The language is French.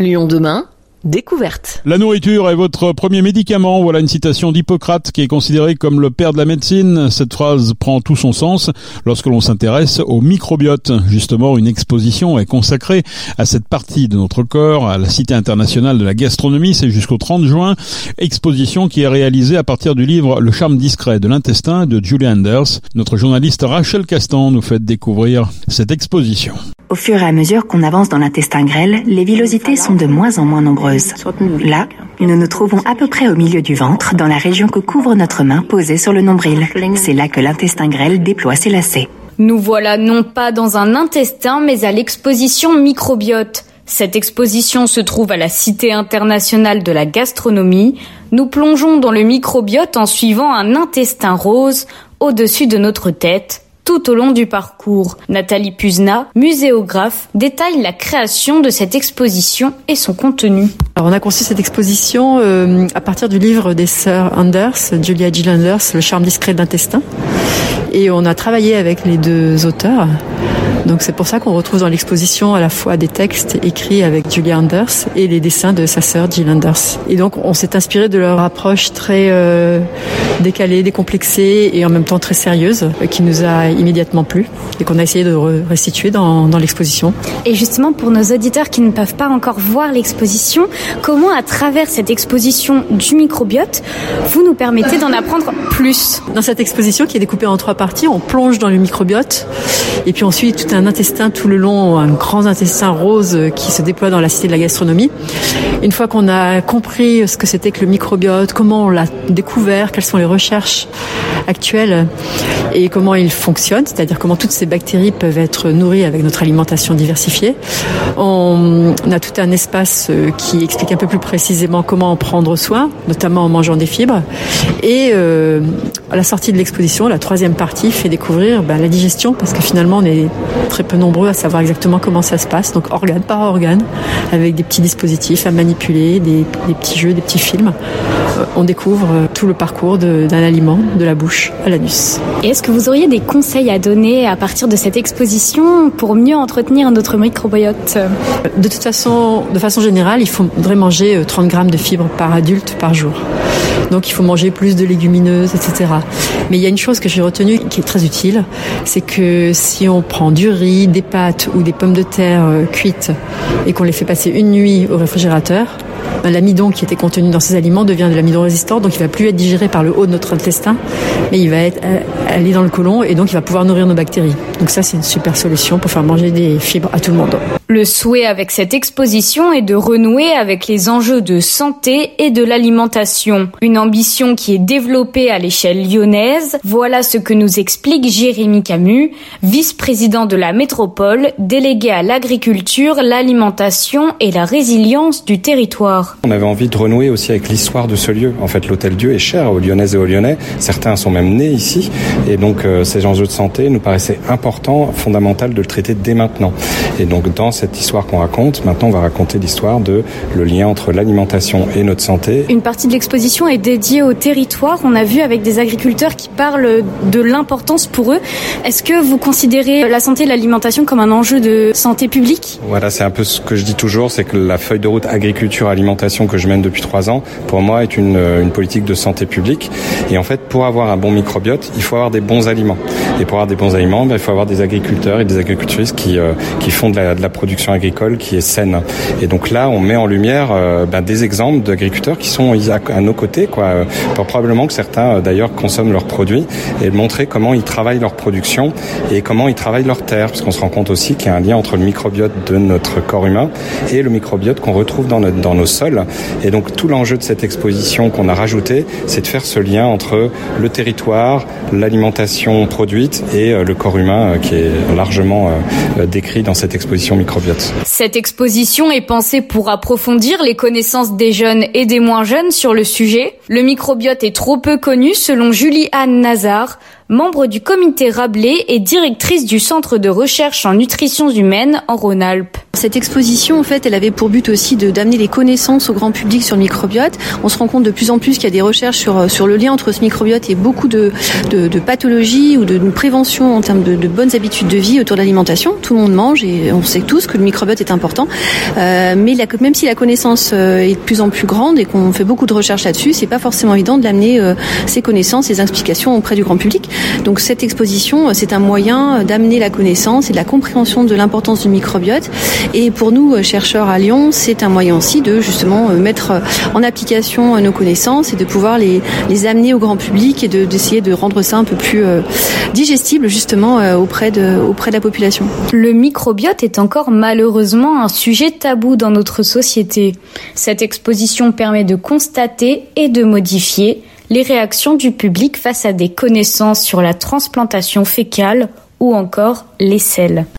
Lyon demain, découverte. La nourriture est votre premier médicament. Voilà une citation d'Hippocrate qui est considéré comme le père de la médecine. Cette phrase prend tout son sens lorsque l'on s'intéresse au microbiote. Justement, une exposition est consacrée à cette partie de notre corps à la Cité internationale de la gastronomie. C'est jusqu'au 30 juin. Exposition qui est réalisée à partir du livre Le charme discret de l'intestin de Julie Anders. Notre journaliste Rachel Castan nous fait découvrir cette exposition. Au fur et à mesure qu'on avance dans l'intestin grêle, les villosités sont de moins en moins nombreuses. Là, nous nous trouvons à peu près au milieu du ventre, dans la région que couvre notre main posée sur le nombril. C'est là que l'intestin grêle déploie ses lacets. Nous voilà non pas dans un intestin, mais à l'exposition microbiote. Cette exposition se trouve à la Cité internationale de la gastronomie. Nous plongeons dans le microbiote en suivant un intestin rose au-dessus de notre tête tout au long du parcours. Nathalie Puzna, muséographe, détaille la création de cette exposition et son contenu. Alors on a conçu cette exposition euh, à partir du livre des sœurs Anders, Julia Gill Anders, Le charme discret d'intestin. Et on a travaillé avec les deux auteurs donc c'est pour ça qu'on retrouve dans l'exposition à la fois des textes écrits avec Julia Anders et les dessins de sa sœur Jill Anders. Et donc on s'est inspiré de leur approche très euh, décalée, décomplexée et en même temps très sérieuse euh, qui nous a immédiatement plu et qu'on a essayé de restituer dans, dans l'exposition. Et justement pour nos auditeurs qui ne peuvent pas encore voir l'exposition, comment à travers cette exposition du microbiote, vous nous permettez d'en apprendre plus? Dans cette exposition qui est découpée en trois parties, on plonge dans le microbiote et puis ensuite tout un intestin tout le long, un grand intestin rose qui se déploie dans la cité de la gastronomie. Une fois qu'on a compris ce que c'était que le microbiote, comment on l'a découvert, quelles sont les recherches actuelles et comment il fonctionne, c'est-à-dire comment toutes ces bactéries peuvent être nourries avec notre alimentation diversifiée. On a tout un espace qui explique un peu plus précisément comment en prendre soin, notamment en mangeant des fibres. Et euh, à la sortie de l'exposition, la troisième partie fait découvrir ben, la digestion, parce que finalement on est très peu nombreux à savoir exactement comment ça se passe, donc organe par organe, avec des petits dispositifs à manipuler, des, des petits jeux, des petits films. Euh, on découvre euh, tout le parcours d'un aliment, de la bouche à l'anus. Et est-ce que vous auriez des conseils à donner à partir de cette exposition pour mieux entretenir notre microbiote? De toute façon, de façon générale, il faudrait manger 30 euh, grammes de fibres par adulte par jour. Donc il faut manger plus de légumineuses, etc. Mais il y a une chose que j'ai retenue qui est très utile, c'est que si on prend du riz, des pâtes ou des pommes de terre cuites et qu'on les fait passer une nuit au réfrigérateur, l'amidon qui était contenu dans ces aliments devient de l'amidon résistant, donc il va plus être digéré par le haut de notre intestin, mais il va euh, aller dans le côlon et donc il va pouvoir nourrir nos bactéries. Donc ça, c'est une super solution pour faire manger des fibres à tout le monde. Le souhait avec cette exposition est de renouer avec les enjeux de santé et de l'alimentation. Une ambition qui est développée à l'échelle lyonnaise. Voilà ce que nous explique Jérémy Camus, vice-président de la métropole, délégué à l'agriculture, l'alimentation et la résilience du territoire. On avait envie de renouer aussi avec l'histoire de ce lieu. En fait, l'hôtel Dieu est cher aux Lyonnaises et aux Lyonnais. Certains sont même nés ici. Et donc, euh, ces enjeux de santé nous paraissaient importants, fondamentaux de le traiter dès maintenant. Et donc, dans cette histoire qu'on raconte. Maintenant, on va raconter l'histoire de le lien entre l'alimentation et notre santé. Une partie de l'exposition est dédiée au territoire. On a vu avec des agriculteurs qui parlent de l'importance pour eux. Est-ce que vous considérez la santé et l'alimentation comme un enjeu de santé publique? Voilà, c'est un peu ce que je dis toujours, c'est que la feuille de route agriculture-alimentation que je mène depuis trois ans, pour moi, est une, une politique de santé publique. Et en fait, pour avoir un bon microbiote, il faut avoir des bons aliments. Et pour avoir des bons aliments, ben, il faut avoir des agriculteurs et des agricultrices qui, euh, qui font de la, production agricole qui est saine. Et donc là, on met en lumière euh, ben, des exemples d'agriculteurs qui sont à, nos côtés, quoi. Euh, probablement que certains, d'ailleurs, consomment leurs produits et montrer comment ils travaillent leur production et comment ils travaillent leur terre, parce qu'on se rend compte aussi qu'il y a un lien entre le microbiote de notre corps humain et le microbiote qu'on retrouve dans, notre, dans nos sols. Et donc tout l'enjeu de cette exposition qu'on a rajouté, c'est de faire ce lien entre le territoire, l'alimentation produite et le corps humain qui est largement décrit dans cette exposition microbiote. Cette exposition est pensée pour approfondir les connaissances des jeunes et des moins jeunes sur le sujet. Le microbiote est trop peu connu selon Julie-Anne Nazar, membre du comité Rabelais et directrice du centre de recherche en nutrition humaine en Rhône-Alpes. Cette exposition, en fait, elle avait pour but aussi de d'amener les connaissances au grand public sur le microbiote. On se rend compte de plus en plus qu'il y a des recherches sur sur le lien entre ce microbiote et beaucoup de de, de pathologies ou de, prévention en termes de, de, bonnes habitudes de vie autour de l'alimentation. Tout le monde mange et on sait tous que le microbiote est important. Euh, mais même si la connaissance euh, est de plus en plus grande et qu'on fait beaucoup de recherches là-dessus, c'est pas forcément évident de l'amener euh, ces connaissances, ces explications auprès du grand public. Donc cette exposition, c'est un moyen d'amener la connaissance et de la compréhension de l'importance du microbiote et pour nous, euh, chercheurs à Lyon, c'est un moyen aussi de justement euh, mettre euh, en application nos connaissances et de pouvoir les, les amener au grand public et d'essayer de, rendre ça un peu plus digestible justement auprès de, auprès de la population. Le microbiote est encore malheureusement un sujet tabou dans notre société. Cette exposition permet de constater et de modifier les réactions du public face à des connaissances sur la transplantation fécale ou encore les selles.